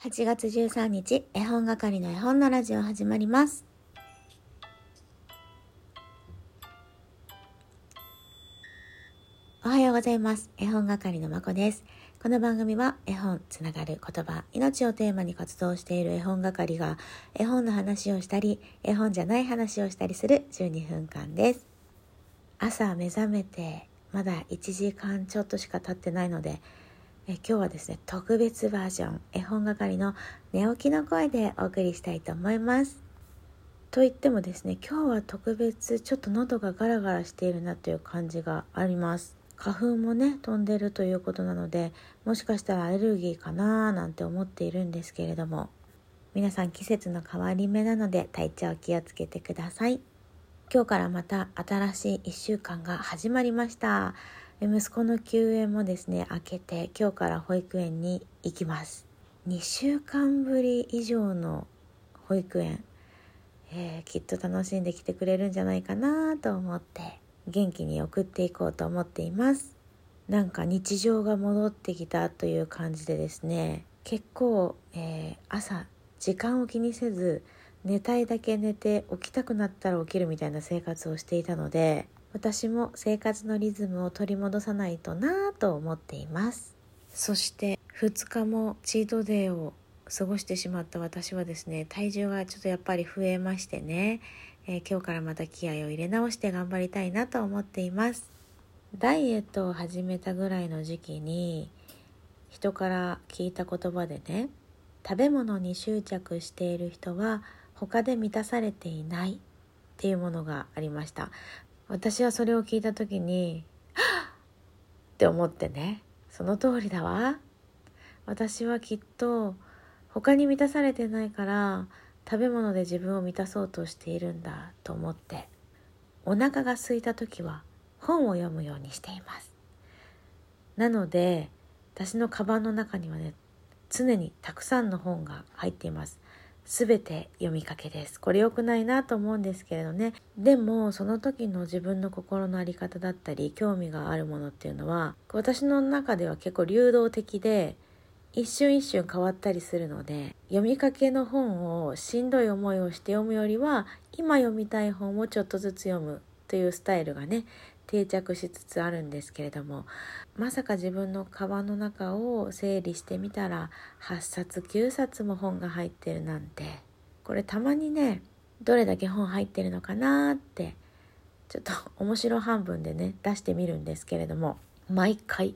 8月13日、絵本係の絵本のラジオ始まります。おはようございます。絵本係のまこです。この番組は絵本、つながる言葉、命をテーマに活動している絵本係が絵本の話をしたり、絵本じゃない話をしたりする12分間です。朝目覚めてまだ1時間ちょっとしか経ってないので、え今日はですね特別バージョン絵本係の寝起きの声でお送りしたいと思います。と言ってもですね今日は特別ちょっと喉がガラガラしているなという感じがあります。花粉もね飛んでるということなのでもしかしたらアレルギーかなーなんて思っているんですけれども。皆さん季節の変わり目なので体調気をつけてください。今日からまた新しい1週間が始まりました。息子の休園もですね明けて今日から保育園に行きます。2週間ぶり以上の保育園、えー、きっと楽しんできてくれるんじゃないかなと思って元気に送っていこうと思っています。なんか日常が戻ってきたという感じでですね。結構、えー、朝時間を気にせず寝たいだけ寝て起きたくなったら起きるみたいな生活をしていたので私も生活のリズムを取り戻さないとなぁと思っています。そして2日もチートデーを過ごしてしまった私はですね体重がちょっとやっぱり増えましてね、えー、今日からまた気合を入れ直して頑張りたいなと思っています。ダイエットを始めたぐらいの時期に人から聞いた言葉でね食べ物に執着している人は他で満たされていないっていうものがありました。私はそれを聞いた時に「はっ!」って思ってね。その通りだわ。私はきっと他に満たされてないから食べ物で自分を満たそうとしているんだと思って。お腹が空いた時は本を読むようにしています。なので私のカバンの中にはね常にたくさんの本が入っています。全て読みかけです。これ良くないなと思うんですけれどね。でもその時の自分の心の在り方だったり興味があるものっていうのは私の中では結構流動的で一瞬一瞬変わったりするので読みかけの本をしんどい思いをして読むよりは今読みたい本をちょっとずつ読むというスタイルがね定着しつつあるんですけれどもまさか自分のカバンの中を整理してみたら8冊9冊も本が入ってるなんて。これたまにねどれだけ本入ってるのかなってちょっと面白半分でね出してみるんですけれども毎回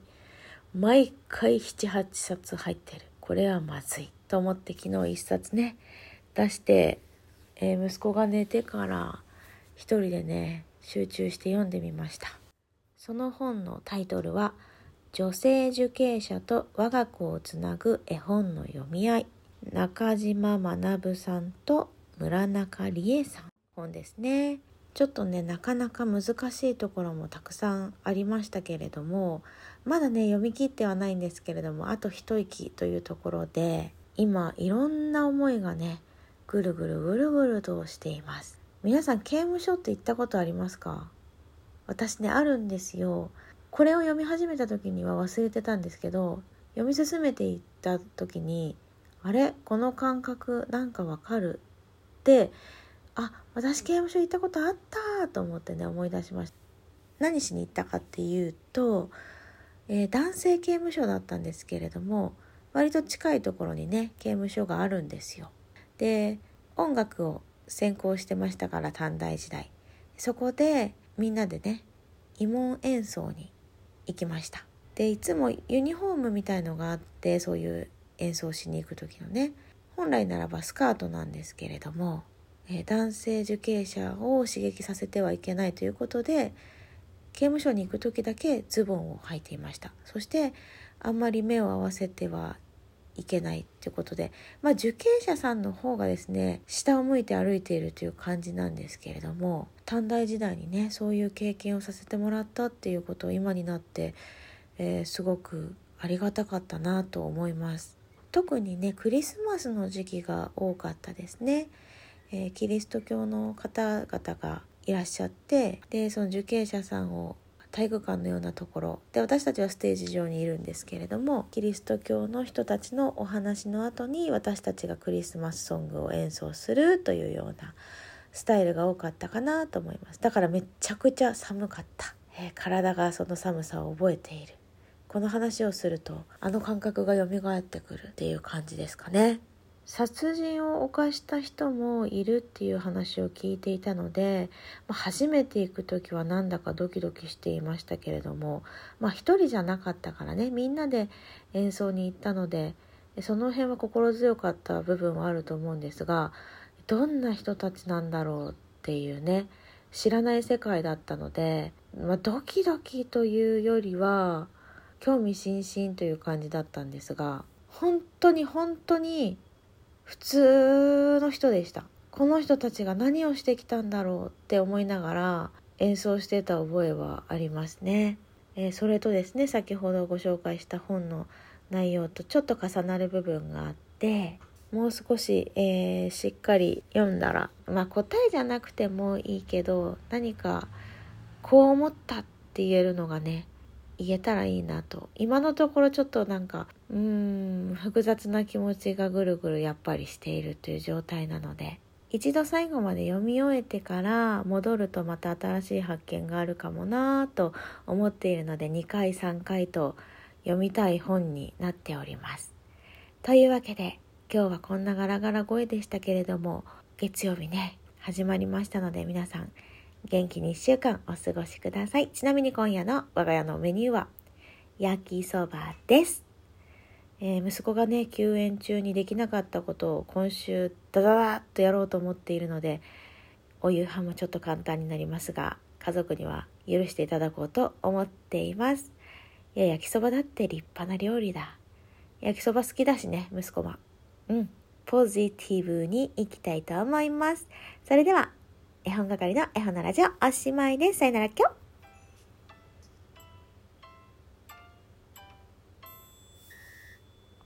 毎回78冊入ってる。これはまずい。と思って昨日1冊ね出して、えー、息子が寝てから一人でね集中して読んでみました。その本のタイトルは「女性受刑者と我が子をつなぐ絵本の読み合い」中島学さんと村中理恵さん。本ですね。ちょっとねなかなか難しいところもたくさんありましたけれどもまだね読み切ってはないんですけれどもあと一息というところで今いろんな思いがねぐるぐるぐるぐるとしています。皆さん刑務所って行ったことありますか？私ねあるんですよ。これを読み始めた時には忘れてたんですけど読み進めていった時にあれ？この感覚なんかわかる？ってあ私刑務所行ったことあったと思ってね思い出しました。何しに行ったかっていうと、えー、男性刑務所だったんですけれども割と近いところにね刑務所があるんですよ。で音楽を専攻してましたから短大時代。そこでみんなでね慰問演奏に行きました。でいつもユニフォームみたいのがあってそういう演奏しに行く時のね本来ならばスカートなんですけれども、えー、男性受刑者を刺激させてはいけないということで刑務所に行く時だけズボンを履いていました。そしてあんまり目を合わせてはいけないってことで、まあ、受刑者さんの方がですね下を向いて歩いているという感じなんですけれども短大時代にねそういう経験をさせてもらったっていうことを今になって、えー、すごくありがたかったなと思います。特にねクリスマスの時期が多かったですね、えー、キリスト教の方々がいらっしゃってでその受刑者さんを体育館のようなところ。で私たちはステージ上にいるんですけれどもキリスト教の人たちのお話の後に私たちがクリスマスソングを演奏するというようなスタイルが多かったかなと思います。だからめちゃくちゃ寒かった、えー、体がその寒さを覚えている。この話をするとあの感覚が蘇ってくるっていう感じですかね。殺人を犯した人もいるっていう話を聞いていたので、ま、初めて行く時はなんだかドキドキしていましたけれどもまあ一人じゃなかったからねみんなで演奏に行ったのでその辺は心強かった部分はあると思うんですがどんな人たちなんだろうっていうね知らない世界だったので、まあ、ドキドキというよりは興味津々という感じだったんですが本当に本当に普通の人でした。この人たちが何をしてきたんだろうって思いながら演奏してた覚えはありますね、えー、それとですね先ほどご紹介した本の内容とちょっと重なる部分があってもう少し、えー、しっかり読んだらまあ答えじゃなくてもいいけど何かこう思ったって言えるのがね言えたらいいなと今のところちょっとなんかうーん複雑な気持ちがぐるぐるやっぱりしているという状態なので一度最後まで読み終えてから戻るとまた新しい発見があるかもなと思っているので2回3回と読みたい本になっております。というわけで今日はこんなガラガラ声でしたけれども月曜日ね始まりましたので皆さん元気に1週間お過ごしください。ちなみに今夜の我が家のメニューは焼きそばです。えー、息子がね、休園中にできなかったことを今週ダダダッとやろうと思っているので、お夕飯もちょっと簡単になりますが、家族には許していただこうと思っています。いや、焼きそばだって立派な料理だ。焼きそば好きだしね、息子は。うん。ポジティブにいきたいと思います。それでは絵本係の絵本のラジオおしまいです。さよなら今日。